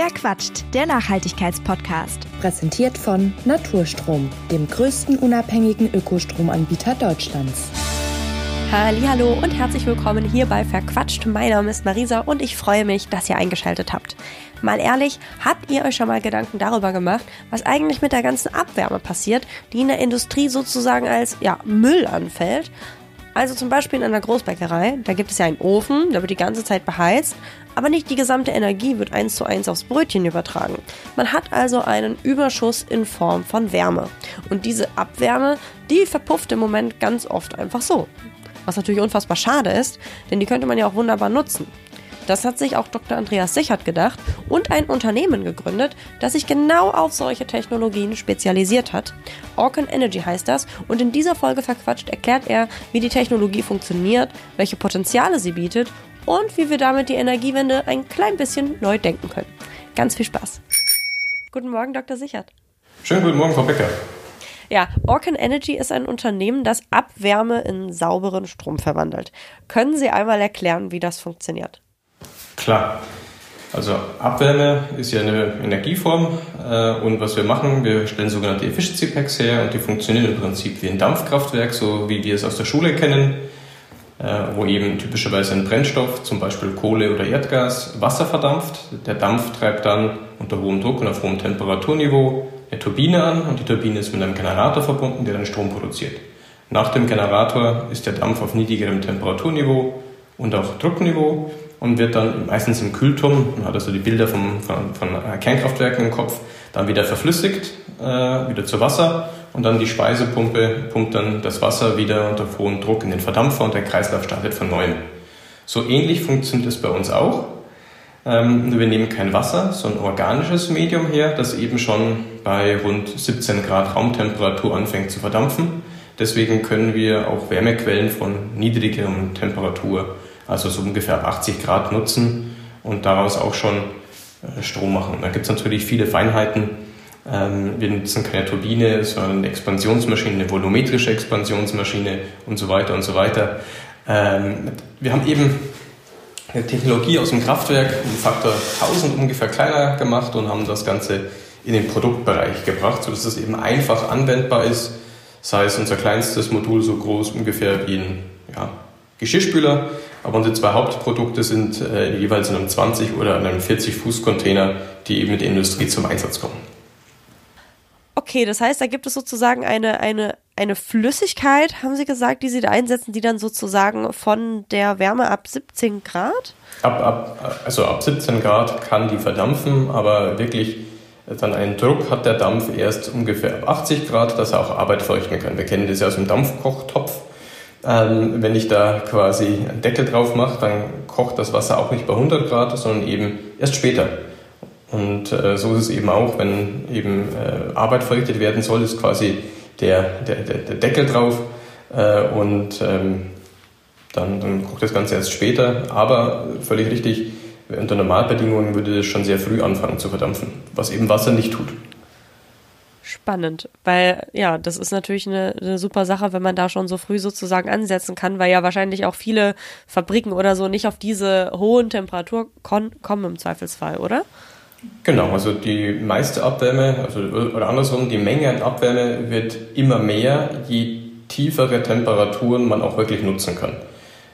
Wer quatscht? Der Nachhaltigkeitspodcast. Präsentiert von Naturstrom, dem größten unabhängigen Ökostromanbieter Deutschlands. Hallo und herzlich willkommen hier bei Verquatscht. Mein Name ist Marisa und ich freue mich, dass ihr eingeschaltet habt. Mal ehrlich, habt ihr euch schon mal Gedanken darüber gemacht, was eigentlich mit der ganzen Abwärme passiert, die in der Industrie sozusagen als ja, Müll anfällt? Also zum Beispiel in einer Großbäckerei, da gibt es ja einen Ofen, der wird die ganze Zeit beheizt, aber nicht die gesamte Energie wird eins zu eins aufs Brötchen übertragen. Man hat also einen Überschuss in Form von Wärme. Und diese Abwärme, die verpufft im Moment ganz oft einfach so. Was natürlich unfassbar schade ist, denn die könnte man ja auch wunderbar nutzen. Das hat sich auch Dr. Andreas Sichert gedacht und ein Unternehmen gegründet, das sich genau auf solche Technologien spezialisiert hat. Orcan Energy heißt das und in dieser Folge verquatscht erklärt er, wie die Technologie funktioniert, welche Potenziale sie bietet und wie wir damit die Energiewende ein klein bisschen neu denken können. Ganz viel Spaß. Guten Morgen, Dr. Sichert. Schönen guten Morgen, Frau Becker. Ja, Orcan Energy ist ein Unternehmen, das Abwärme in sauberen Strom verwandelt. Können Sie einmal erklären, wie das funktioniert? Klar. Also Abwärme ist ja eine Energieform äh, und was wir machen, wir stellen sogenannte Efficiency Packs her und die funktionieren im Prinzip wie ein Dampfkraftwerk, so wie wir es aus der Schule kennen, äh, wo eben typischerweise ein Brennstoff, zum Beispiel Kohle oder Erdgas, Wasser verdampft. Der Dampf treibt dann unter hohem Druck und auf hohem Temperaturniveau eine Turbine an und die Turbine ist mit einem Generator verbunden, der dann Strom produziert. Nach dem Generator ist der Dampf auf niedrigerem Temperaturniveau und auch Druckniveau und wird dann meistens im Kühlturm, man hat also die Bilder vom, von, von Kernkraftwerken im Kopf, dann wieder verflüssigt, äh, wieder zu Wasser und dann die Speisepumpe pumpt dann das Wasser wieder unter hohem Druck in den Verdampfer und der Kreislauf startet von neuem. So ähnlich funktioniert es bei uns auch. Ähm, wir nehmen kein Wasser, sondern organisches Medium her, das eben schon bei rund 17 Grad Raumtemperatur anfängt zu verdampfen. Deswegen können wir auch Wärmequellen von niedrigerem Temperatur also so ungefähr ab 80 Grad nutzen und daraus auch schon äh, Strom machen. Da gibt es natürlich viele Feinheiten. Ähm, wir nutzen keine Turbine, sondern eine Expansionsmaschine, eine volumetrische Expansionsmaschine und so weiter und so weiter. Ähm, wir haben eben eine Technologie aus dem Kraftwerk um Faktor 1000 ungefähr kleiner gemacht und haben das Ganze in den Produktbereich gebracht, sodass es eben einfach anwendbar ist. Sei es unser kleinstes Modul so groß ungefähr wie ein ja, Geschirrspüler aber unsere zwei Hauptprodukte sind äh, jeweils in einem 20 oder einem 40 Fuß Container, die eben mit der Industrie zum Einsatz kommen. Okay, das heißt, da gibt es sozusagen eine, eine, eine Flüssigkeit, haben Sie gesagt, die Sie da einsetzen, die dann sozusagen von der Wärme ab 17 Grad? Ab, ab, also ab 17 Grad kann die verdampfen, aber wirklich dann einen Druck hat der Dampf erst ungefähr ab 80 Grad, dass er auch Arbeit feuchten kann. Wir kennen das ja aus dem Dampfkochtopf. Ähm, wenn ich da quasi einen Deckel drauf mache, dann kocht das Wasser auch nicht bei 100 Grad, sondern eben erst später. Und äh, so ist es eben auch, wenn eben äh, Arbeit verrichtet werden soll, ist quasi der, der, der Deckel drauf äh, und ähm, dann, dann kocht das Ganze erst später. Aber völlig richtig, unter Normalbedingungen würde das schon sehr früh anfangen zu verdampfen, was eben Wasser nicht tut spannend, weil ja, das ist natürlich eine, eine, super Sache, wenn man da schon so früh sozusagen ansetzen kann, weil ja wahrscheinlich auch viele Fabriken oder so nicht auf diese hohen Temperaturen kommen im Zweifelsfall, oder? Genau, also die meiste Abwärme, also oder andersrum, die Menge an Abwärme wird immer mehr, je tiefere Temperaturen man auch wirklich nutzen kann.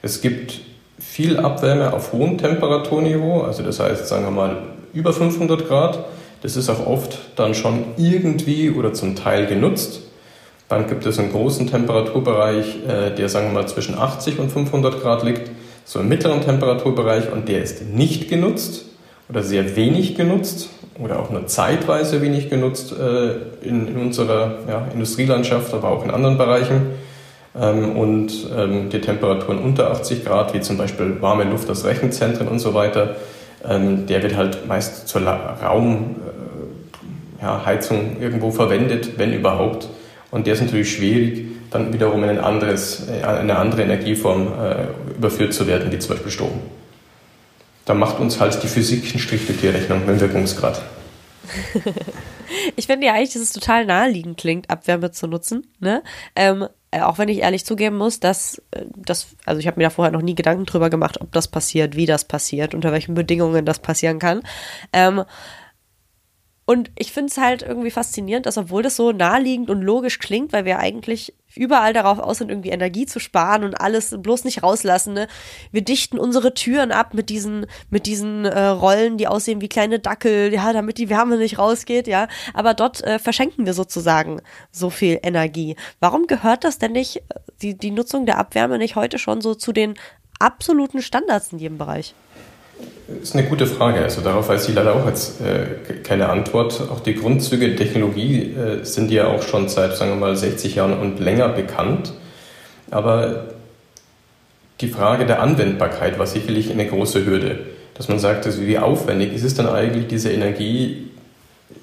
Es gibt viel Abwärme auf hohem Temperaturniveau, also das heißt, sagen wir mal über 500 Grad das ist auch oft dann schon irgendwie oder zum Teil genutzt. Dann gibt es einen großen Temperaturbereich, äh, der sagen wir mal zwischen 80 und 500 Grad liegt, so im mittleren Temperaturbereich und der ist nicht genutzt oder sehr wenig genutzt oder auch nur zeitweise wenig genutzt äh, in, unserer Industrielandschaft, aber auch in anderen Bereichen. Ähm, und ähm, die Temperaturen unter 80 Grad, wie zum Beispiel warme Luft aus Rechenzentren und so weiter, ähm, der wird halt meist zur Raum, ja, Heizung irgendwo verwendet, wenn überhaupt. Und der ist natürlich schwierig, dann wiederum in ein anderes, äh, eine andere Energieform äh, überführt zu werden, wie zum Beispiel Strom. Da macht uns halt die Physik einen Strich durch die Rechnung mit dem Wirkungsgrad. ich finde ja eigentlich, dass es total naheliegend klingt, Abwärme zu nutzen. Ne? Ähm, äh, auch wenn ich ehrlich zugeben muss, dass äh, das, also ich habe mir da vorher noch nie Gedanken drüber gemacht, ob das passiert, wie das passiert, unter welchen Bedingungen das passieren kann. Ähm, und ich finde es halt irgendwie faszinierend, dass obwohl das so naheliegend und logisch klingt, weil wir eigentlich überall darauf aus sind, irgendwie Energie zu sparen und alles bloß nicht rauslassen. Ne? Wir dichten unsere Türen ab mit diesen, mit diesen äh, Rollen, die aussehen wie kleine Dackel, ja, damit die Wärme nicht rausgeht, ja. Aber dort äh, verschenken wir sozusagen so viel Energie. Warum gehört das denn nicht, die, die Nutzung der Abwärme nicht heute schon so zu den absoluten Standards in jedem Bereich? Das ist eine gute Frage. Also darauf weiß ich leider auch jetzt äh, keine Antwort. Auch die Grundzüge der Technologie äh, sind ja auch schon seit, sagen wir mal, 60 Jahren und länger bekannt. Aber die Frage der Anwendbarkeit war sicherlich eine große Hürde. Dass man sagt, also wie aufwendig ist es dann eigentlich, diese Energie,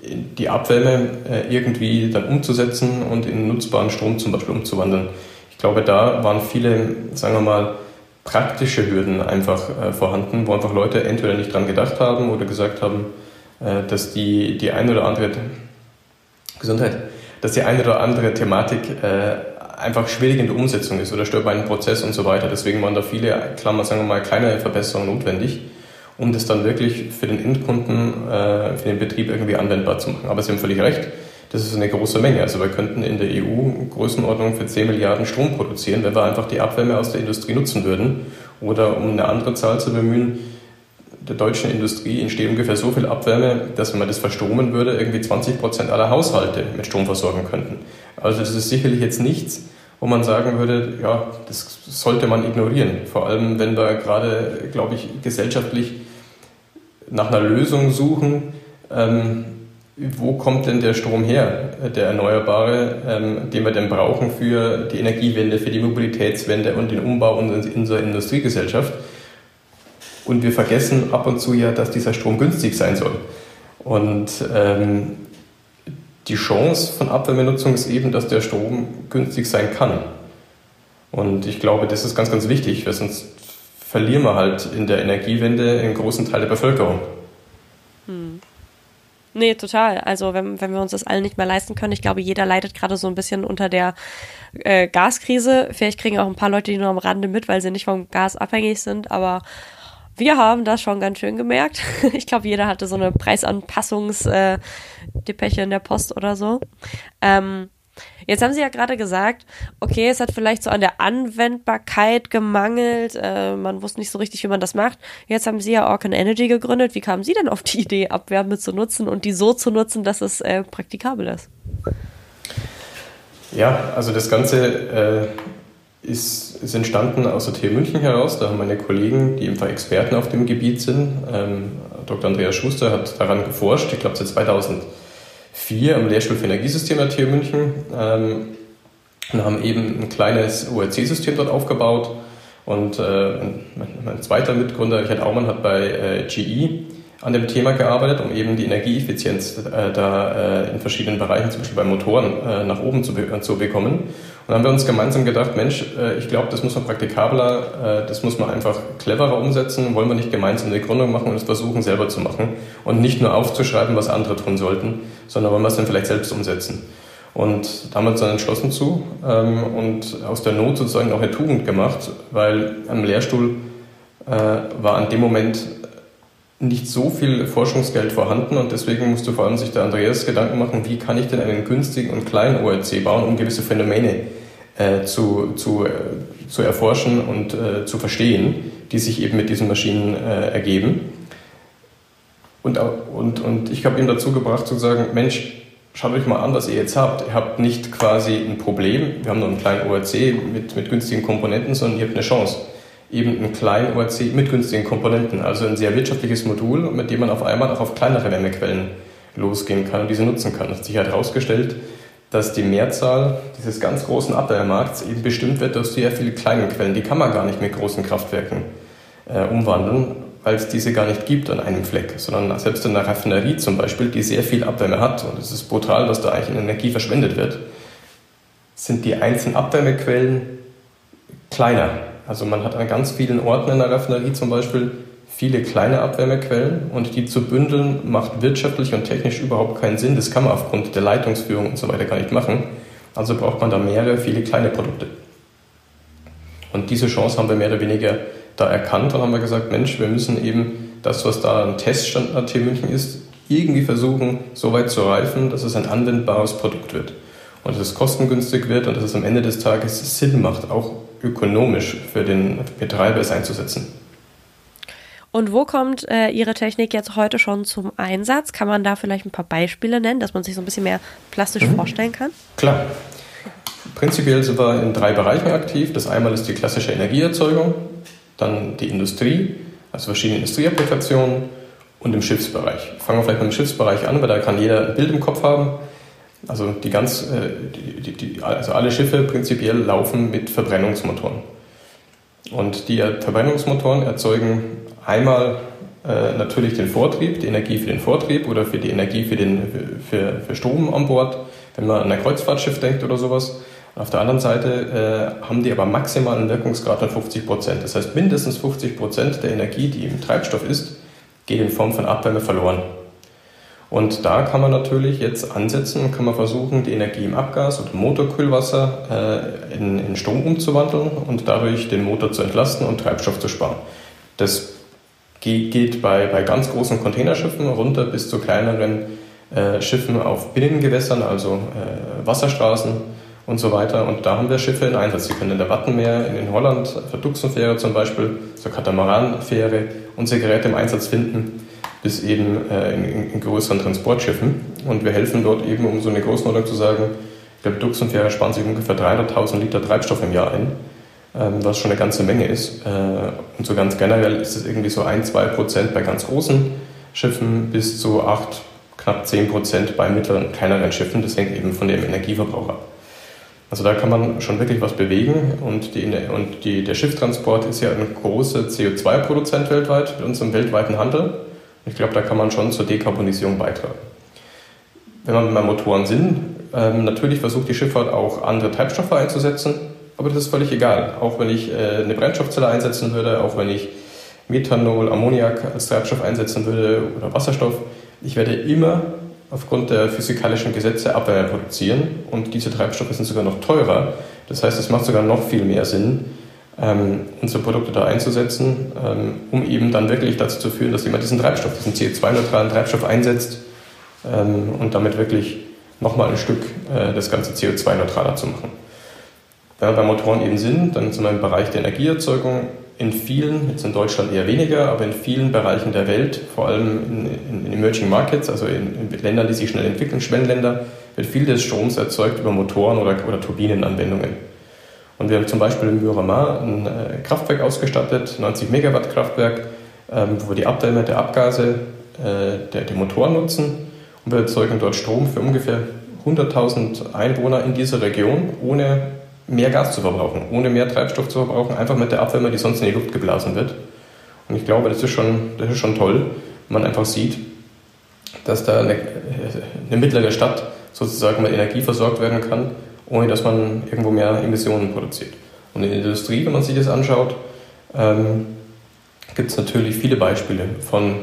die Abwärme äh, irgendwie dann umzusetzen und in nutzbaren Strom zum Beispiel umzuwandeln. Ich glaube, da waren viele, sagen wir mal, praktische Hürden einfach äh, vorhanden, wo einfach Leute entweder nicht dran gedacht haben oder gesagt haben, äh, dass die, die eine oder andere Gesundheit, dass die eine oder andere Thematik äh, einfach schwierig in der Umsetzung ist oder stört bei einem Prozess und so weiter. Deswegen waren da viele, Klammer, sagen wir mal, kleine Verbesserungen notwendig, um das dann wirklich für den Endkunden, äh, für den Betrieb irgendwie anwendbar zu machen. Aber Sie haben völlig recht das ist eine große Menge. Also wir könnten in der EU Größenordnung für 10 Milliarden Strom produzieren, wenn wir einfach die Abwärme aus der Industrie nutzen würden. Oder um eine andere Zahl zu bemühen, der deutschen Industrie entsteht ungefähr so viel Abwärme, dass wenn man das verstromen würde, irgendwie 20 Prozent aller Haushalte mit Strom versorgen könnten. Also das ist sicherlich jetzt nichts, wo man sagen würde, ja, das sollte man ignorieren. Vor allem, wenn wir gerade, glaube ich, gesellschaftlich nach einer Lösung suchen, ähm, wo kommt denn der Strom her, der Erneuerbare, ähm, den wir denn brauchen für die Energiewende, für die Mobilitätswende und den Umbau unserer Industriegesellschaft. Und wir vergessen ab und zu ja, dass dieser Strom günstig sein soll. Und ähm, die Chance von Abwärmenutzung ist eben, dass der Strom günstig sein kann. Und ich glaube, das ist ganz, ganz wichtig, weil sonst verlieren wir halt in der Energiewende einen großen Teil der Bevölkerung. Nee, total. Also wenn, wenn wir uns das alle nicht mehr leisten können, ich glaube, jeder leidet gerade so ein bisschen unter der äh, Gaskrise. Vielleicht kriegen auch ein paar Leute die nur am Rande mit, weil sie nicht vom Gas abhängig sind, aber wir haben das schon ganz schön gemerkt. Ich glaube, jeder hatte so eine Preisanpassungsdepeche äh, in der Post oder so. Ähm, Jetzt haben Sie ja gerade gesagt, okay, es hat vielleicht so an der Anwendbarkeit gemangelt, äh, man wusste nicht so richtig, wie man das macht. Jetzt haben Sie ja Orcan Energy gegründet. Wie kamen Sie denn auf die Idee, Abwärme zu nutzen und die so zu nutzen, dass es äh, praktikabel ist? Ja, also das Ganze äh, ist, ist, entstanden aus der TU München heraus. Da haben meine Kollegen, die einfach Experten auf dem Gebiet sind, ähm, Dr. Andreas Schuster hat daran geforscht, ich glaube seit 2000 vier am Lehrstuhl für Energiesystem der TU München ähm, und haben eben ein kleines ORC-System dort aufgebaut. Und äh, mein, mein, zweiter Mitgründer, Richard Aumann, hat bei äh, GE an dem Thema gearbeitet, um eben die Energieeffizienz äh, da äh, in verschiedenen Bereichen, zum Beispiel bei Motoren, äh, nach oben zu, be zu bekommen. Und dann haben wir uns gemeinsam gedacht, Mensch, äh, ich glaube, das muss man praktikabler, äh, das muss man einfach cleverer umsetzen. Wollen wir nicht gemeinsam eine Gründung machen und es versuchen, selber zu machen und nicht nur aufzuschreiben, was andere tun sollten, sondern wollen wir es dann vielleicht selbst umsetzen. Und da haben wir uns dann entschlossen zu ähm, und aus der Not sozusagen auch eine Tugend gemacht, weil am Lehrstuhl äh, war an dem Moment nicht so viel Forschungsgeld vorhanden und deswegen musste vor allem sich der Andreas Gedanken machen, wie kann ich denn einen günstigen und kleinen ORC bauen, um gewisse Phänomene äh, zu, zu, äh, zu erforschen und äh, zu verstehen, die sich eben mit diesen Maschinen äh, ergeben. Und, und, und ich habe ihm dazu gebracht zu sagen, Mensch, schaut euch mal an, was ihr jetzt habt. Ihr habt nicht quasi ein Problem, wir haben nur einen kleinen ORC mit, mit günstigen Komponenten, sondern ihr habt eine Chance eben einen kleinen ORC mit günstigen Komponenten, also ein sehr wirtschaftliches Modul, mit dem man auf einmal auch auf kleinere Wärmequellen losgehen kann und diese nutzen kann. Es hat sich halt herausgestellt, dass die Mehrzahl dieses ganz großen Abwärmemarkts eben bestimmt wird durch sehr viele kleine Quellen. Die kann man gar nicht mit großen Kraftwerken äh, umwandeln, weil es diese gar nicht gibt an einem Fleck, sondern selbst in einer Raffinerie zum Beispiel, die sehr viel Abwärme hat, und es ist brutal, was da eigentlich in Energie verschwendet wird, sind die einzelnen Abwärmequellen kleiner also man hat an ganz vielen Orten in der Raffinerie zum Beispiel viele kleine Abwärmequellen und die zu bündeln macht wirtschaftlich und technisch überhaupt keinen Sinn. Das kann man aufgrund der Leitungsführung und so weiter gar nicht machen. Also braucht man da mehrere, viele kleine Produkte. Und diese Chance haben wir mehr oder weniger da erkannt und haben wir gesagt, Mensch, wir müssen eben das, was da ein Teststand an TU München ist, irgendwie versuchen, so weit zu reifen, dass es ein anwendbares Produkt wird. Und dass es kostengünstig wird und dass es am Ende des Tages Sinn macht, auch ökonomisch für den Betreiber es einzusetzen. Und wo kommt äh, Ihre Technik jetzt heute schon zum Einsatz? Kann man da vielleicht ein paar Beispiele nennen, dass man sich so ein bisschen mehr plastisch mhm. vorstellen kann? Klar. Prinzipiell sind wir in drei Bereichen aktiv. Das einmal ist die klassische Energieerzeugung, dann die Industrie, also verschiedene Industrieapplikationen und im Schiffsbereich. Fangen wir vielleicht mit dem Schiffsbereich an, weil da kann jeder ein Bild im Kopf haben. Also, die ganz, äh, die, die, also alle Schiffe prinzipiell laufen mit Verbrennungsmotoren. Und die Verbrennungsmotoren erzeugen einmal äh, natürlich den Vortrieb, die Energie für den Vortrieb oder für die Energie für, den, für, für Strom an Bord, wenn man an ein Kreuzfahrtschiff denkt oder sowas. Auf der anderen Seite äh, haben die aber maximalen Wirkungsgrad von 50 Prozent. Das heißt, mindestens 50 Prozent der Energie, die im Treibstoff ist, geht in Form von Abwärme verloren. Und da kann man natürlich jetzt ansetzen kann man versuchen, die Energie im Abgas oder Motorkühlwasser äh, in, in Strom umzuwandeln und dadurch den Motor zu entlasten und Treibstoff zu sparen. Das geht bei, bei ganz großen Containerschiffen runter bis zu kleineren äh, Schiffen auf Binnengewässern, also äh, Wasserstraßen und so weiter. Und da haben wir Schiffe in Einsatz. Sie können in der Wattenmeer in Holland, auf der Duxenfähre zum Beispiel, zur Katamaranfähre, unsere Geräte im Einsatz finden, bis eben äh, in, in, größeren Transportschiffen. Und wir helfen dort eben, um so eine Größenordnung zu sagen, ich glaube, Duxenfähre sparen sich ungefähr 300.000 Liter Treibstoff im Jahr ein ähm, was schon eine ganze Menge ist. Äh, und so ganz generell ist es irgendwie so ein, zwei Prozent bei ganz großen Schiffen bis zu acht, knapp zehn Prozent bei mittleren und kleineren Schiffen. Das hängt eben von dem Energieverbrauch ab. Also da kann man schon wirklich was bewegen und, die, und die, der Schifftransport ist ja ein großer CO2-Produzent weltweit mit unserem weltweiten Handel. Ich glaube, da kann man schon zur Dekarbonisierung beitragen. Wenn wir bei Motoren sind, ähm, natürlich versucht die Schifffahrt auch andere Treibstoffe einzusetzen aber das ist völlig egal. Auch wenn ich äh, eine Brennstoffzelle einsetzen würde, auch wenn ich Methanol, Ammoniak als Treibstoff einsetzen würde oder Wasserstoff, ich werde immer aufgrund der physikalischen Gesetze Abwärme produzieren und diese Treibstoffe sind sogar noch teurer. Das heißt, es macht sogar noch viel mehr Sinn, ähm, unsere Produkte da einzusetzen, ähm, um eben dann wirklich dazu zu führen, dass jemand diesen Treibstoff, diesen CO2-neutralen Treibstoff einsetzt ähm, und damit wirklich nochmal ein Stück äh, das ganze CO2-neutraler zu machen. Wenn wir bei Motoren eben sind, dann sind wir im Bereich der Energieerzeugung in vielen, jetzt in Deutschland eher weniger, aber in vielen Bereichen der Welt, vor allem in, in Emerging Markets, also in, in, Ländern, die sich schnell entwickeln, Schwellenländer, wird viel des Stroms erzeugt über Motoren oder, oder Turbinenanwendungen. Und wir haben zum Beispiel in Myramar ein äh, Kraftwerk ausgestattet, 90 Megawatt Kraftwerk, ähm, wo wir die Abwärme der Abgase äh, der, der Motoren nutzen. Und wir erzeugen dort Strom für ungefähr 100.000 Einwohner in dieser Region, ohne mehr Gas zu verbrauchen, ohne mehr Treibstoff zu verbrauchen, einfach mit der Abwärme, die sonst in die Luft geblasen wird. Und ich glaube, das ist schon, das ist schon toll, wenn man einfach sieht, dass da eine, eine mittlere Stadt sozusagen mit Energie versorgt werden kann, ohne dass man irgendwo mehr Emissionen produziert. Und in der Industrie, wenn man sich das anschaut, ähm, gibt es natürlich viele Beispiele von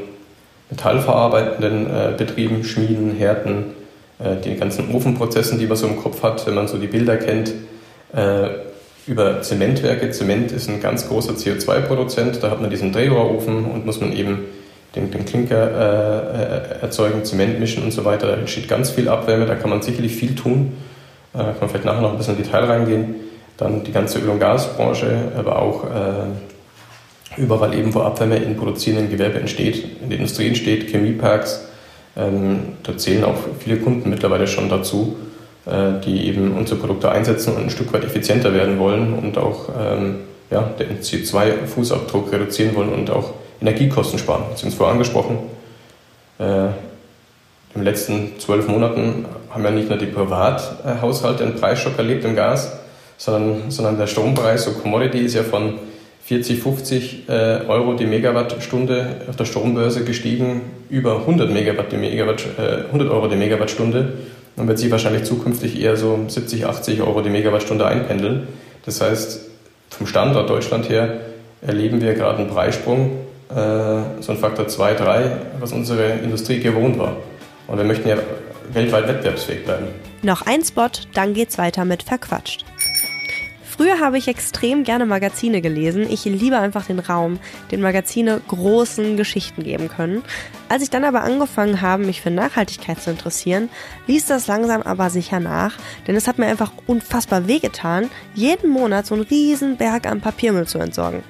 metallverarbeitenden äh, Betrieben, Schmieden, Härten, äh, die ganzen Ofenprozessen, die man so im Kopf hat, wenn man so die Bilder kennt, äh, über Zementwerke. Zement ist ein ganz großer CO2-Produzent. Da hat man diesen Drehrohrofen und muss man eben den, den Klinker äh, äh, erzeugen, Zement mischen und so weiter. Da entsteht ganz viel Abwärme, da kann man sicherlich viel tun. Äh, kann man vielleicht nachher noch ein bisschen in Detail reingehen. Dann die ganze Öl- und Gasbranche, aber auch äh, überall eben, wo Abwärme in produzierenden Gewerbe entsteht, in der Industrie entsteht, Chemieparks. Ähm, da zählen auch viele Kunden mittlerweile schon dazu. Äh, die eben unsere Produkte einsetzen und ein Stück weit effizienter werden wollen und auch ähm, ja, den CO2-Fußabdruck reduzieren wollen und auch Energiekosten sparen. Sie haben es vorher angesprochen. Äh, in den letzten zwölf Monaten haben ja nicht nur die Privathaushalte einen Preisschock erlebt im Gas, sondern, sondern der Strompreis, so Commodity, ist ja von 40, 50 äh, Euro die Megawattstunde auf der Strombörse gestiegen, über 100, Megawatt die Megawatt, äh, 100 Euro die Megawattstunde dann wird sie wahrscheinlich zukünftig eher so 70, 80 Euro die Megawattstunde einpendeln. Das heißt, vom Standort Deutschland her erleben wir gerade einen Preissprung, äh, so ein Faktor 2, 3, was unsere Industrie gewohnt war. Und wir möchten ja weltweit wettbewerbsfähig bleiben. Noch ein Spot, dann geht's weiter mit Verquatscht. Früher habe ich extrem gerne Magazine gelesen. Ich liebe einfach den Raum, den Magazine großen Geschichten geben können. Als ich dann aber angefangen habe, mich für Nachhaltigkeit zu interessieren, ließ das langsam aber sicher nach, denn es hat mir einfach unfassbar wehgetan, jeden Monat so einen riesen Berg an Papiermüll zu entsorgen.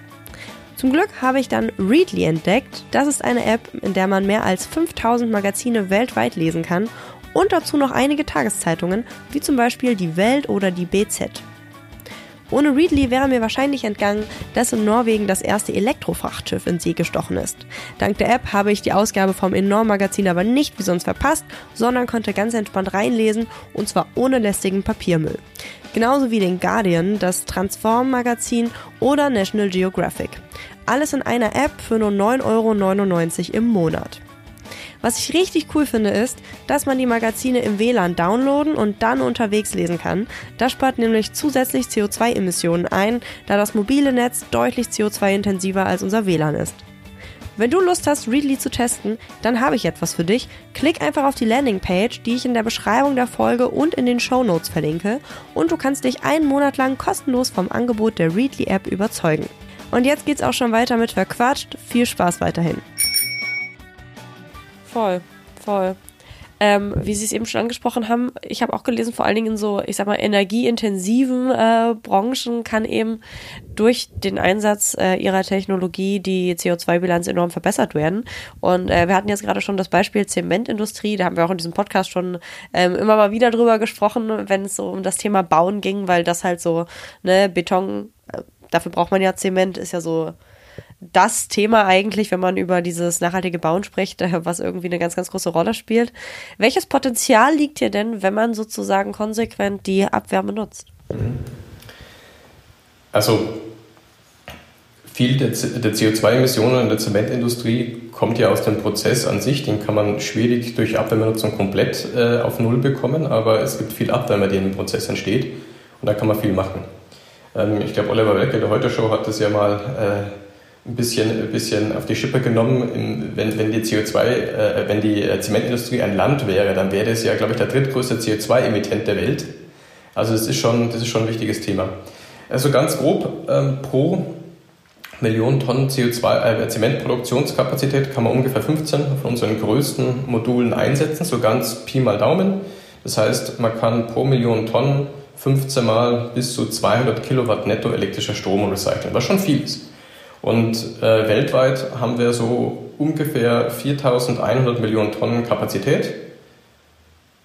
Zum Glück habe ich dann Readly entdeckt. Das ist eine App, in der man mehr als 5000 Magazine weltweit lesen kann und dazu noch einige Tageszeitungen, wie zum Beispiel die Welt oder die BZ. Ohne Readly wäre mir wahrscheinlich entgangen, dass in Norwegen das erste Elektrofrachtschiff in See gestochen ist. Dank der App habe ich die Ausgabe vom Enorm-Magazin aber nicht wie sonst verpasst, sondern konnte ganz entspannt reinlesen und zwar ohne lästigen Papiermüll. Genauso wie den Guardian, das Transform-Magazin oder National Geographic. Alles in einer App für nur 9,99 Euro im Monat. Was ich richtig cool finde, ist, dass man die Magazine im WLAN downloaden und dann unterwegs lesen kann. Das spart nämlich zusätzlich CO2-Emissionen ein, da das mobile Netz deutlich CO2-intensiver als unser WLAN ist. Wenn du Lust hast, Readly zu testen, dann habe ich etwas für dich. Klick einfach auf die Landingpage, die ich in der Beschreibung der Folge und in den Show Notes verlinke, und du kannst dich einen Monat lang kostenlos vom Angebot der Readly App überzeugen. Und jetzt geht's auch schon weiter mit Verquatscht. Viel Spaß weiterhin. Voll, voll. Ähm, wie Sie es eben schon angesprochen haben, ich habe auch gelesen, vor allen Dingen in so, ich sag mal, energieintensiven äh, Branchen kann eben durch den Einsatz äh, ihrer Technologie die CO2-Bilanz enorm verbessert werden. Und äh, wir hatten jetzt gerade schon das Beispiel Zementindustrie, da haben wir auch in diesem Podcast schon ähm, immer mal wieder drüber gesprochen, wenn es so um das Thema Bauen ging, weil das halt so, ne, Beton, äh, dafür braucht man ja Zement, ist ja so das Thema eigentlich, wenn man über dieses nachhaltige Bauen spricht, was irgendwie eine ganz, ganz große Rolle spielt. Welches Potenzial liegt hier denn, wenn man sozusagen konsequent die Abwärme nutzt? Also viel der, CO2-Emissionen in der Zementindustrie kommt ja aus dem Prozess an sich. Den kann man schwierig durch Abwärmenutzung komplett äh, auf Null bekommen, aber es gibt viel Abwärme, die in dem Prozess entsteht und da kann man viel machen. Ähm, ich glaube, Oliver Welke der Heute-Show hat das ja mal äh, ein bisschen, ein bisschen auf die Schippe genommen. Wenn, wenn die CO2, äh, wenn die äh, Zementindustrie ein Land wäre, dann wäre es ja, glaube ich, der drittgrößte CO2-Emittent der Welt. Also das ist schon, das ist schon ein wichtiges Thema. Also ganz grob ähm, pro Million Tonnen CO2, äh, Zementproduktionskapazität kann man ungefähr 15 von unseren größten Modulen einsetzen, so ganz Pi mal Daumen. Das heißt, man kann pro Million Tonnen 15 mal bis zu 200 Kilowatt netto elektrischer Strom recyceln, was schon viel ist. Und äh, weltweit haben wir so ungefähr 4100 Millionen Tonnen Kapazität.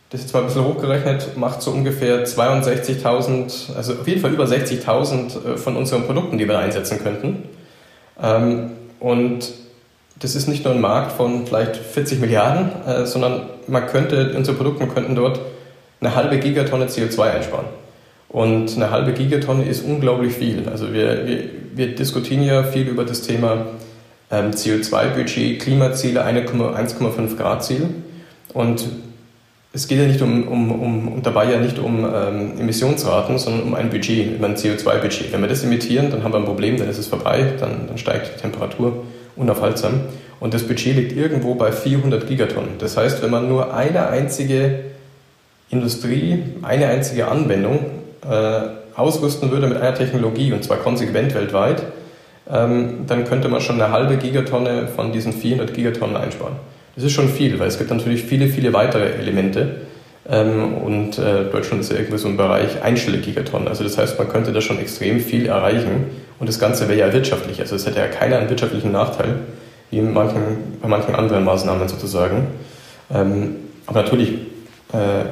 Das ist mal ein bisschen hochgerechnet, macht so ungefähr 62.000, also auf jeden Fall über 60.000 äh, von unseren Produkten, die wir einsetzen könnten. Ähm, und das ist nicht nur ein Markt von vielleicht 40 Milliarden, äh, sondern man könnte, unsere Produkte könnten dort eine halbe Gigatonne CO2 einsparen. Und eine halbe Gigatonne ist unglaublich viel. Also wir, wir, wir diskutieren ja viel über das Thema ähm, CO2-Budget, Klimaziele, 1,5 Grad Ziel. Und es geht ja nicht um, um, um und dabei ja nicht um ähm, Emissionsraten, sondern um ein Budget, um ein CO2-Budget. Wenn wir das emittieren, dann haben wir ein Problem, dann ist es vorbei, dann, dann steigt die Temperatur unaufhaltsam. Und das Budget liegt irgendwo bei 400 Gigatonnen. Das heißt, wenn man nur eine einzige Industrie, eine einzige Anwendung äh, ausrüsten würde mit einer Technologie, und zwar konsequent weltweit, ähm, dann könnte man schon eine halbe Gigatonne von diesen 400 Gigatonnen einsparen. Das ist schon viel, weil es gibt natürlich viele, viele weitere Elemente. Ähm, und äh, Deutschland ist ja irgendwie so im Bereich einstellige Gigatonnen. Also das heißt, man könnte da schon extrem viel erreichen. Und das Ganze wäre ja wirtschaftlich. Also es hätte ja keiner einen wirtschaftlichen Nachteil, wie manchen, bei manchen anderen Maßnahmen sozusagen. Ähm, aber natürlich äh,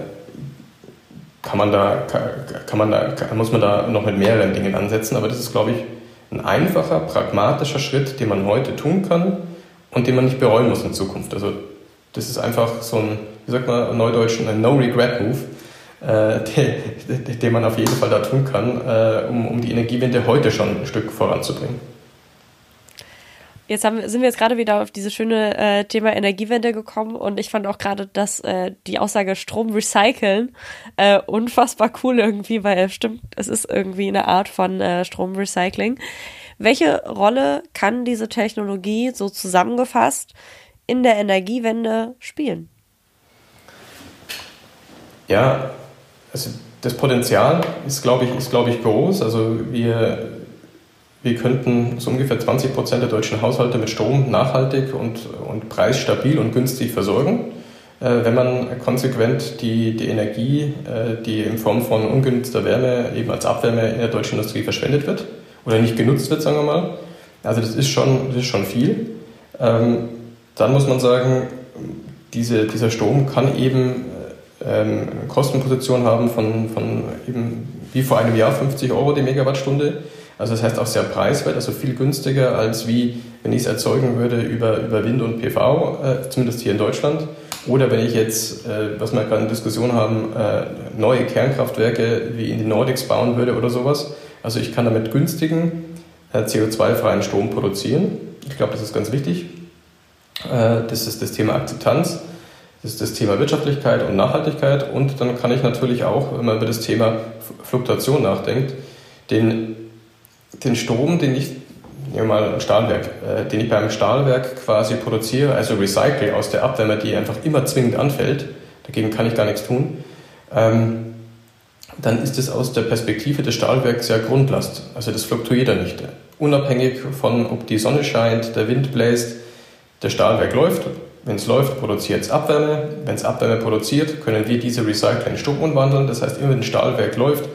kann man da, kann man da, muss man da noch mit mehreren Dingen ansetzen. Aber das ist, glaube ich, ein einfacher, pragmatischer Schritt, den man heute tun kann und den man nicht bereuen muss in Zukunft. Also das ist einfach so ein, wie sagt man, Neudeutsch, ein No-Regret-Move, äh, den man auf jeden Fall da tun kann, äh, um, um die Energiewende heute schon ein Stück voranzubringen. Jetzt haben, sind wir jetzt gerade wieder auf dieses schöne äh, Thema Energiewende gekommen und ich fand auch gerade, dass äh, die Aussage Strom recyceln äh, unfassbar cool irgendwie, weil stimmt, es ist irgendwie eine Art von äh, Stromrecycling. Welche Rolle kann diese Technologie so zusammengefasst in der Energiewende spielen? Ja, also das Potenzial ist, glaube ich, ist, glaube ich, groß. Also wir, wir könnten so ungefähr 20 Prozent der deutschen Haushalte mit Strom nachhaltig und, und preisstabil und günstig versorgen, äh, wenn man konsequent die, die Energie, äh, die in Form von ungünstiger Wärme eben als Abwärme in der deutschen Industrie verschwendet wird oder nicht genutzt wird, sagen wir mal. Also das ist schon, das ist schon viel. Ähm, dann muss man sagen, diese, dieser Strom kann eben ähm, Kostenposition haben von, von eben wie vor einem Jahr 50 Euro die Megawattstunde. Also das heißt auch sehr preiswert, also viel günstiger als wie wenn ich es erzeugen würde über, über Wind und PV, äh, zumindest hier in Deutschland. Oder wenn ich jetzt, äh, was wir gerade in Diskussion haben, äh, neue Kernkraftwerke wie in die Nordics bauen würde oder sowas. Also ich kann damit günstigen, äh, CO2-freien Strom produzieren. Ich glaube, das ist ganz wichtig. Äh, das ist das Thema Akzeptanz. Das ist das Thema Wirtschaftlichkeit und Nachhaltigkeit. Und dann kann ich natürlich auch, wenn man über das Thema Fluktuation nachdenkt, den, den Strom, den ich, nehmen wir mal ein Stahlwerk, äh, den ich beim Stahlwerk quasi produziere, also recycle aus der Abwärme, die einfach immer zwingend anfällt, dagegen kann ich gar nichts tun, ähm, dann ist es aus der Perspektive des Stahlwerks ja Grundlast. Also das fluktuiert ja nicht. Unabhängig von, ob die Sonne scheint, der Wind bläst, der Stahlwerk läuft wenn es läuft, produziert es Abwärme. Wenn es Abwärme produziert, können wir diese Recycler in Strom umwandeln. Das heißt, immer wenn ein Stahlwerk läuft,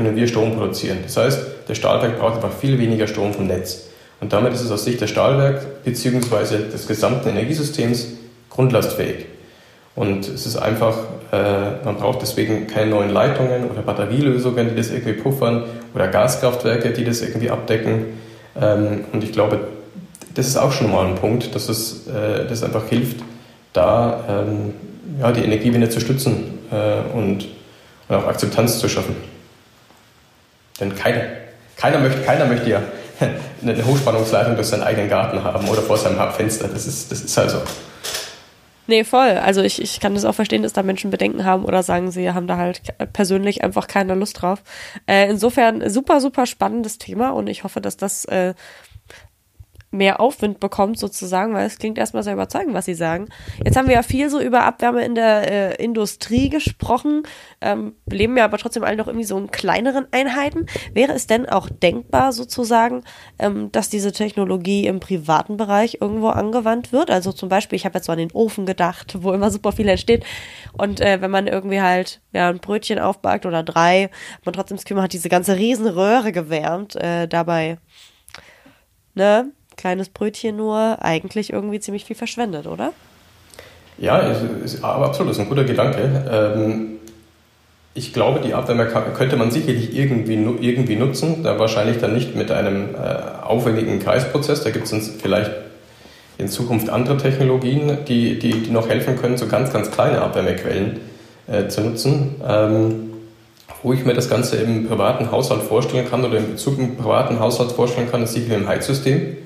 können wir Strom produzieren. Das heißt, der Stahlwerk braucht einfach viel weniger Strom vom Netz. Und damit ist es aus Sicht der Stahlwerk bzw. des gesamten Energiesystems grundlastfähig. Und es ist einfach, äh, man braucht deswegen keine neuen Leitungen oder Batterielösungen, die das irgendwie puffern oder Gaskraftwerke, die das irgendwie abdecken. Ähm, und ich glaube, das ist auch schon mal ein Punkt, dass es äh, das einfach hilft, da ähm, ja, die Energiewende zu stützen äh, und, und auch Akzeptanz zu schaffen. Denn keiner, keiner, möchte, keiner möchte ja eine Hochspannungsleitung durch seinen eigenen Garten haben oder vor seinem Fenster. Das ist, das ist halt so. Nee, voll. Also ich, ich kann das auch verstehen, dass da Menschen Bedenken haben oder sagen, sie haben da halt persönlich einfach keine Lust drauf. Äh, insofern super, super spannendes Thema und ich hoffe, dass das äh, mehr Aufwind bekommt sozusagen, weil es klingt erstmal sehr überzeugend, was Sie sagen. Jetzt haben wir ja viel so über Abwärme in der äh, Industrie gesprochen, ähm, leben ja aber trotzdem alle noch irgendwie so in kleineren Einheiten. Wäre es denn auch denkbar sozusagen, ähm, dass diese Technologie im privaten Bereich irgendwo angewandt wird? Also zum Beispiel, ich habe jetzt so an den Ofen gedacht, wo immer super viel entsteht und äh, wenn man irgendwie halt ja ein Brötchen aufbackt oder drei, man trotzdem das man hat diese ganze Riesenröhre gewärmt, äh, dabei ne, kleines Brötchen nur eigentlich irgendwie ziemlich viel verschwendet, oder? Ja, ist, ist, absolut, ist ein guter Gedanke. Ähm, ich glaube, die Abwärme könnte man sicherlich irgendwie, irgendwie nutzen, da wahrscheinlich dann nicht mit einem äh, aufwendigen Kreisprozess. Da gibt es vielleicht in Zukunft andere Technologien, die, die, die noch helfen können, so ganz, ganz kleine Abwärmequellen äh, zu nutzen. Ähm, wo ich mir das Ganze im privaten Haushalt vorstellen kann oder in Bezug im privaten Haushalt vorstellen kann, ist sicher im Heizsystem.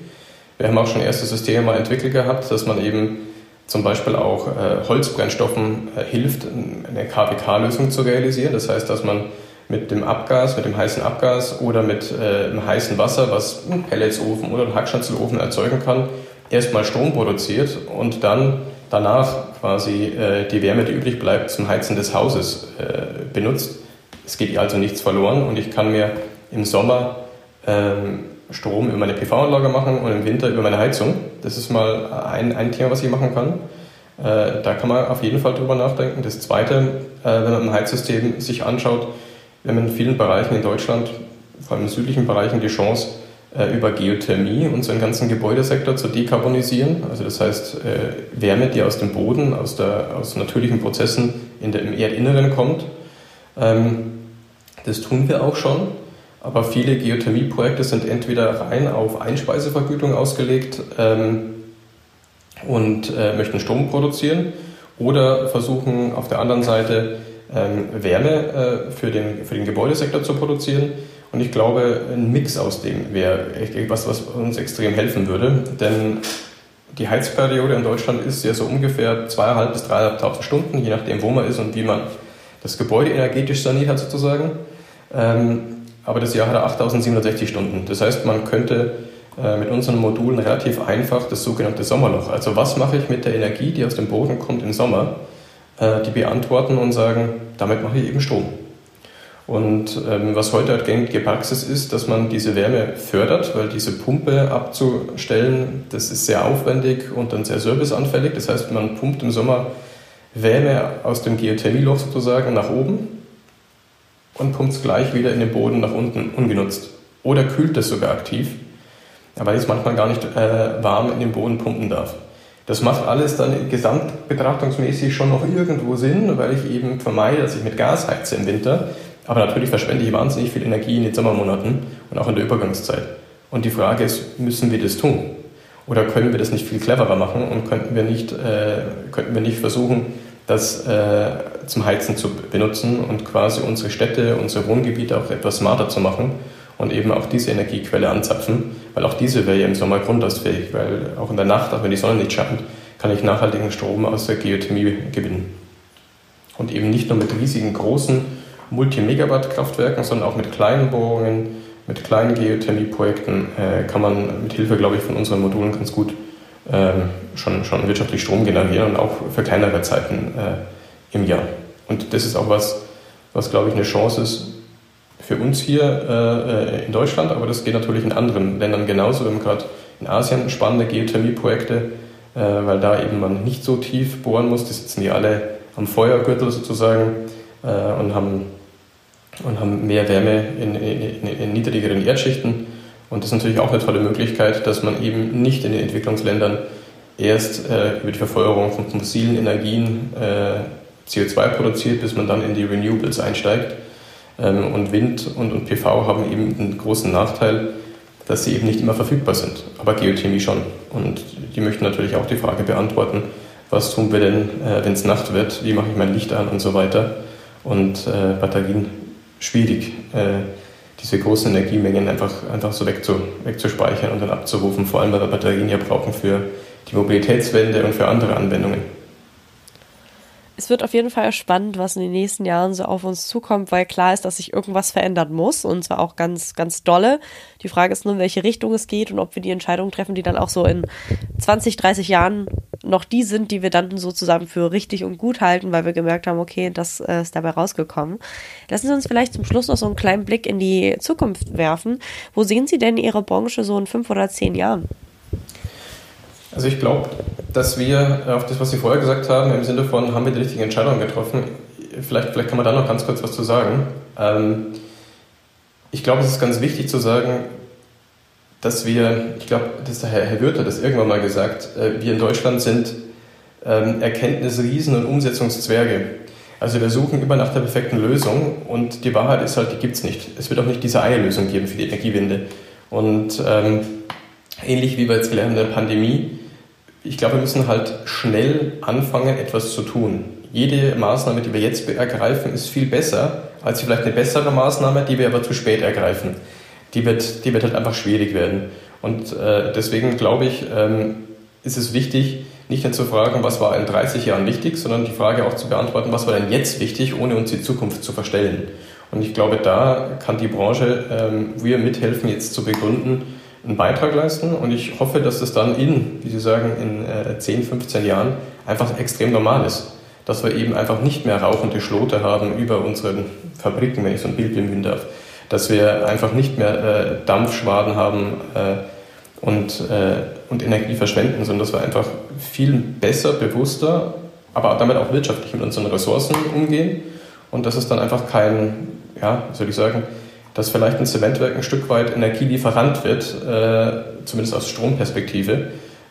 Wir haben auch schon erste Systeme mal entwickelt gehabt, dass man eben zum Beispiel auch äh, Holzbrennstoffen äh, hilft, eine KWK-Lösung zu realisieren. Das heißt, dass man mit dem Abgas, mit dem heißen Abgas oder mit äh, dem heißen Wasser, was ein Pelletsofen oder ein Hackschnitzelofen erzeugen kann, erstmal Strom produziert und dann danach quasi äh, die Wärme, die übrig bleibt, zum Heizen des Hauses äh, benutzt. Es geht also nichts verloren und ich kann mir im Sommer ähm, Strom über meine PV-Anlage machen und im Winter über meine Heizung. Das ist mal ein, ein Thema, was ich machen kann. Äh, da kann man auf jeden Fall drüber nachdenken. Das Zweite, äh, wenn man ein Heizsystem sich anschaut, wir haben in vielen Bereichen in Deutschland, vor allem in südlichen Bereichen, die Chance, äh, über Geothermie unseren ganzen Gebäudesektor zu dekarbonisieren. Also das heißt, äh, Wärme, die aus dem Boden, aus, der, aus natürlichen Prozessen in der, im Erdinneren kommt. Ähm, das tun wir auch schon. Aber viele Geothermieprojekte sind entweder rein auf Einspeisevergütung ausgelegt ähm, und äh, möchten Strom produzieren oder versuchen auf der anderen Seite ähm, Wärme äh, für, den, für den Gebäudesektor zu produzieren. Und ich glaube, ein Mix aus dem wäre etwas, was uns extrem helfen würde. Denn die Heizperiode in Deutschland ist ja so ungefähr zweieinhalb bis dreieinhalbtausend Stunden, je nachdem, wo man ist und wie man das Gebäude energetisch saniert hat sozusagen. Ähm, aber das Jahr hat 8760 Stunden. Das heißt, man könnte äh, mit unseren Modulen relativ einfach das sogenannte Sommerloch, also was mache ich mit der Energie, die aus dem Boden kommt im Sommer, äh, die beantworten und sagen, damit mache ich eben Strom. Und ähm, was heute halt gängige Praxis ist, dass man diese Wärme fördert, weil diese Pumpe abzustellen, das ist sehr aufwendig und dann sehr serviceanfällig. Das heißt, man pumpt im Sommer Wärme aus dem Geothermieloch sozusagen nach oben und pumpt es gleich wieder in den Boden nach unten ungenutzt. Oder kühlt es sogar aktiv, weil es manchmal gar nicht äh, warm in den Boden pumpen darf. Das macht alles dann gesamtbetrachtungsmäßig schon noch irgendwo Sinn, weil ich eben vermeide, dass ich mit Gas heize im Winter. Aber natürlich verschwende ich wahnsinnig viel Energie in den Sommermonaten und auch in der Übergangszeit. Und die Frage ist, müssen wir das tun? Oder können wir das nicht viel cleverer machen und könnten wir nicht, äh, könnten wir nicht versuchen, das äh, zum Heizen zu benutzen und quasi unsere Städte, unsere Wohngebiete auch etwas smarter zu machen und eben auch diese Energiequelle anzapfen, weil auch diese wäre ja im Sommer grundlastfähig, weil auch in der Nacht, auch wenn die Sonne nicht scheint, kann ich nachhaltigen Strom aus der Geothermie gewinnen. Und eben nicht nur mit riesigen, großen Multi-Megawatt-Kraftwerken, sondern auch mit kleinen Bohrungen, mit kleinen Geothermieprojekten äh, kann man mit Hilfe, glaube ich, von unseren Modulen ganz gut schon, schon wirtschaftlich Strom generieren und auch für kleinere Zeiten äh, im Jahr. Und das ist auch was, was, glaube ich, eine Chance ist, für uns hier äh, in Deutschland, aber das geht natürlich in anderen Ländern genauso. Wir haben gerade in Asien spannende Geothermieprojekte, äh, weil da eben man nicht so tief bohren muss. Die sitzen die alle am Feuergürtel sozusagen äh, und, haben, und haben mehr Wärme in, in, in niedrigeren Erdschichten. Und das ist natürlich auch eine tolle Möglichkeit, dass man eben nicht in den Entwicklungsländern erst äh, über die Verfeuerung von fossilen Energien äh, CO2 produziert, bis man dann in die Renewables einsteigt, ähm, und Wind und, und PV haben eben einen großen Nachteil, dass sie eben nicht immer verfügbar sind, aber Geothermie schon. Und die möchten natürlich auch die Frage beantworten, was tun wir denn, äh, wenn es Nacht wird, wie mache ich mein Licht an und so weiter. Und äh, Batterien schwierig, äh, diese großen Energiemengen einfach, einfach so wegzu, wegzuspeichern und dann abzurufen, vor allem weil wir Batterien ja brauchen für die Mobilitätswende und für andere Anwendungen es wird auf jeden Fall spannend, was in den nächsten Jahren so auf uns zukommt, weil klar ist, dass sich irgendwas verändern muss und zwar auch ganz, ganz dolle. Die Frage ist nur, in welche Richtung es geht und ob wir die Entscheidungen treffen, die dann auch so in 20, 30 Jahren noch die sind, die wir dann sozusagen für richtig und gut halten, weil wir gemerkt haben, okay, das äh, ist dabei rausgekommen. Lassen Sie uns vielleicht zum Schluss noch so einen kleinen Blick in die Zukunft werfen. Wo sehen Sie denn Ihre Branche so in fünf oder zehn Jahren? Also ich glaube, dass wir auf das, was Sie vorher gesagt haben, im Sinne von, haben wir die richtigen Entscheidungen getroffen, vielleicht, vielleicht kann man da noch ganz kurz was zu sagen. Ähm, ich glaube, es ist ganz wichtig zu sagen, dass wir, ich glaube, das ist Herr, Herr Würther das irgendwann mal gesagt, äh, wir in Deutschland sind ähm, Erkenntnisriesen und Umsetzungszwerge. Also wir suchen immer nach der perfekten Lösung und die Wahrheit ist halt, die gibt es nicht. Es wird auch nicht diese eine Lösung geben für die Energiewende. Und ähm, ähnlich wie wir jetzt gelernt haben in der Pandemie, ich glaube, wir müssen halt schnell anfangen, etwas zu tun. Jede Maßnahme, die wir jetzt ergreifen, ist viel besser als vielleicht eine bessere Maßnahme, die wir aber zu spät ergreifen. Die wird, die wird halt einfach schwierig werden. Und äh, deswegen glaube ich, ähm, ist es wichtig, nicht nur zu fragen, was war in 30 Jahren wichtig, sondern die Frage auch zu beantworten, was war denn jetzt wichtig, ohne uns die Zukunft zu verstellen. Und ich glaube, da kann die Branche, ähm, wir mithelfen, jetzt zu begründen, einen Beitrag leisten und ich hoffe, dass das dann in, wie Sie sagen, in äh, 10, 15 Jahren einfach extrem normal ist. Dass wir eben einfach nicht mehr rauchende Schlote haben über unseren Fabriken, wenn ich so ein Bild bemühen darf. Dass wir einfach nicht mehr äh, Dampfschwaden haben äh, und, äh, und Energie verschwenden, sondern dass wir einfach viel besser, bewusster, aber damit auch wirtschaftlich mit unseren Ressourcen umgehen und dass es dann einfach kein, ja, soll ich sagen, dass vielleicht ein Zementwerk ein Stück weit Energielieferant wird, äh, zumindest aus Stromperspektive,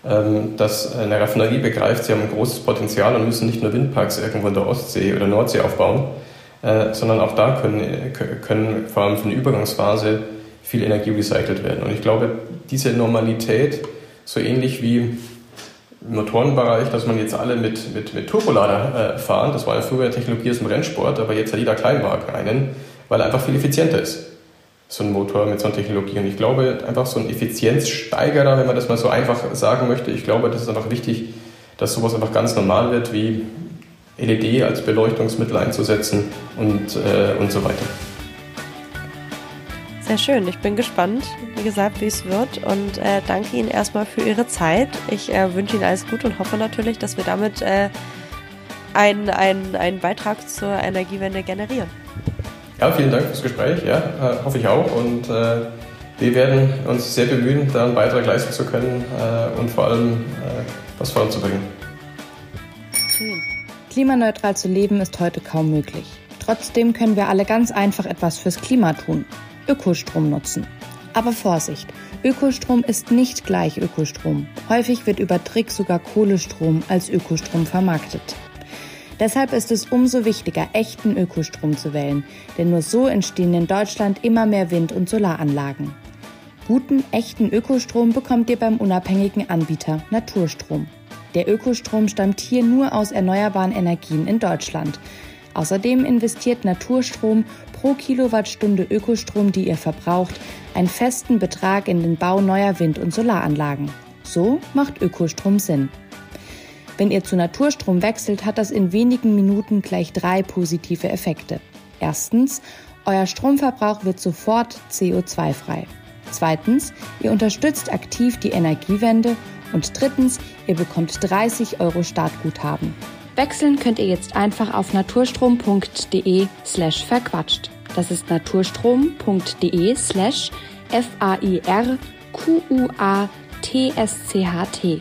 ähm, dass eine Raffinerie begreift, sie haben ein großes Potenzial und müssen nicht nur Windparks irgendwo in der Ostsee oder Nordsee aufbauen, äh, sondern auch da können, können vor allem für eine Übergangsphase viel Energie recycelt werden. Und ich glaube, diese Normalität, so ähnlich wie im Motorenbereich, dass man jetzt alle mit, mit, mit Turbolader äh, fahren, das war ja früher Technologie aus dem Rennsport, aber jetzt hat jeder Kleinwagen einen, weil er einfach viel effizienter ist so ein Motor mit so einer Technologie. Und ich glaube, einfach so ein Effizienzsteigerer, wenn man das mal so einfach sagen möchte, ich glaube, das ist einfach wichtig, dass sowas einfach ganz normal wird, wie LED als Beleuchtungsmittel einzusetzen und, äh, und so weiter. Sehr schön, ich bin gespannt, wie gesagt, wie es wird und äh, danke Ihnen erstmal für Ihre Zeit. Ich äh, wünsche Ihnen alles Gute und hoffe natürlich, dass wir damit äh, einen, einen, einen Beitrag zur Energiewende generieren. Ja, vielen Dank fürs Gespräch. Ja, äh, hoffe ich auch. Und äh, wir werden uns sehr bemühen, da einen Beitrag leisten zu können äh, und vor allem äh, was voranzubringen. Klimaneutral zu leben ist heute kaum möglich. Trotzdem können wir alle ganz einfach etwas fürs Klima tun. Ökostrom nutzen. Aber Vorsicht, Ökostrom ist nicht gleich Ökostrom. Häufig wird über Trick sogar Kohlestrom als Ökostrom vermarktet. Deshalb ist es umso wichtiger, echten Ökostrom zu wählen, denn nur so entstehen in Deutschland immer mehr Wind- und Solaranlagen. Guten, echten Ökostrom bekommt ihr beim unabhängigen Anbieter Naturstrom. Der Ökostrom stammt hier nur aus erneuerbaren Energien in Deutschland. Außerdem investiert Naturstrom pro Kilowattstunde Ökostrom, die ihr verbraucht, einen festen Betrag in den Bau neuer Wind- und Solaranlagen. So macht Ökostrom Sinn. Wenn ihr zu Naturstrom wechselt, hat das in wenigen Minuten gleich drei positive Effekte. Erstens, euer Stromverbrauch wird sofort CO2-frei. Zweitens, ihr unterstützt aktiv die Energiewende. Und drittens, ihr bekommt 30 Euro Startguthaben. Wechseln könnt ihr jetzt einfach auf naturstrom.de slash verquatscht. Das ist naturstrom.de slash F-A-I-R-Q-U-A-T-S-C-H-T.